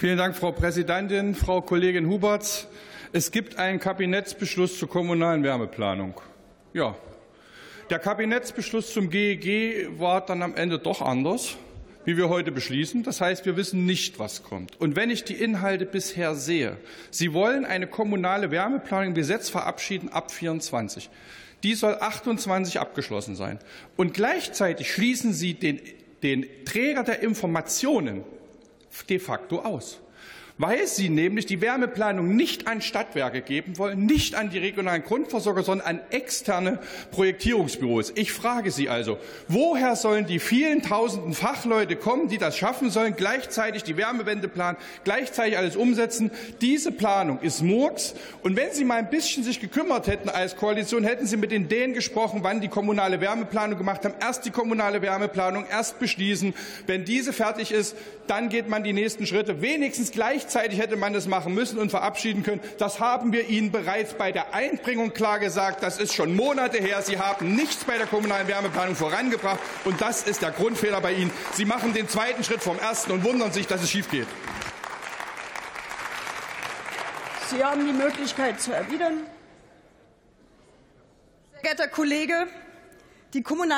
Vielen Dank, Frau Präsidentin, Frau Kollegin Huberts. Es gibt einen Kabinettsbeschluss zur kommunalen Wärmeplanung. Ja, der Kabinettsbeschluss zum GEG war dann am Ende doch anders, wie wir heute beschließen. Das heißt, wir wissen nicht, was kommt. Und wenn ich die Inhalte bisher sehe, Sie wollen eine kommunale Wärmeplanung im Gesetz verabschieden ab 24. Die soll 28 abgeschlossen sein. Und gleichzeitig schließen Sie den, den Träger der Informationen de facto aus weil sie nämlich die Wärmeplanung nicht an Stadtwerke geben wollen, nicht an die regionalen Grundversorger, sondern an externe Projektierungsbüros. Ich frage Sie also, woher sollen die vielen tausenden Fachleute kommen, die das schaffen sollen, gleichzeitig die Wärmewende planen, gleichzeitig alles umsetzen? Diese Planung ist Murks. Und wenn Sie mal ein bisschen sich gekümmert hätten als Koalition, hätten Sie mit den Dänen gesprochen, wann die kommunale Wärmeplanung gemacht haben. Erst die kommunale Wärmeplanung, erst beschließen. Wenn diese fertig ist, dann geht man die nächsten Schritte. Wenigstens gleichzeitig Rechtzeitig hätte man das machen müssen und verabschieden können. Das haben wir Ihnen bereits bei der Einbringung klar gesagt. Das ist schon Monate her. Sie haben nichts bei der kommunalen Wärmeplanung vorangebracht. Und das ist der Grundfehler bei Ihnen. Sie machen den zweiten Schritt vom ersten und wundern sich, dass es schief geht. Sie haben die Möglichkeit zu erwidern. Sehr geehrter Kollege, die kommunale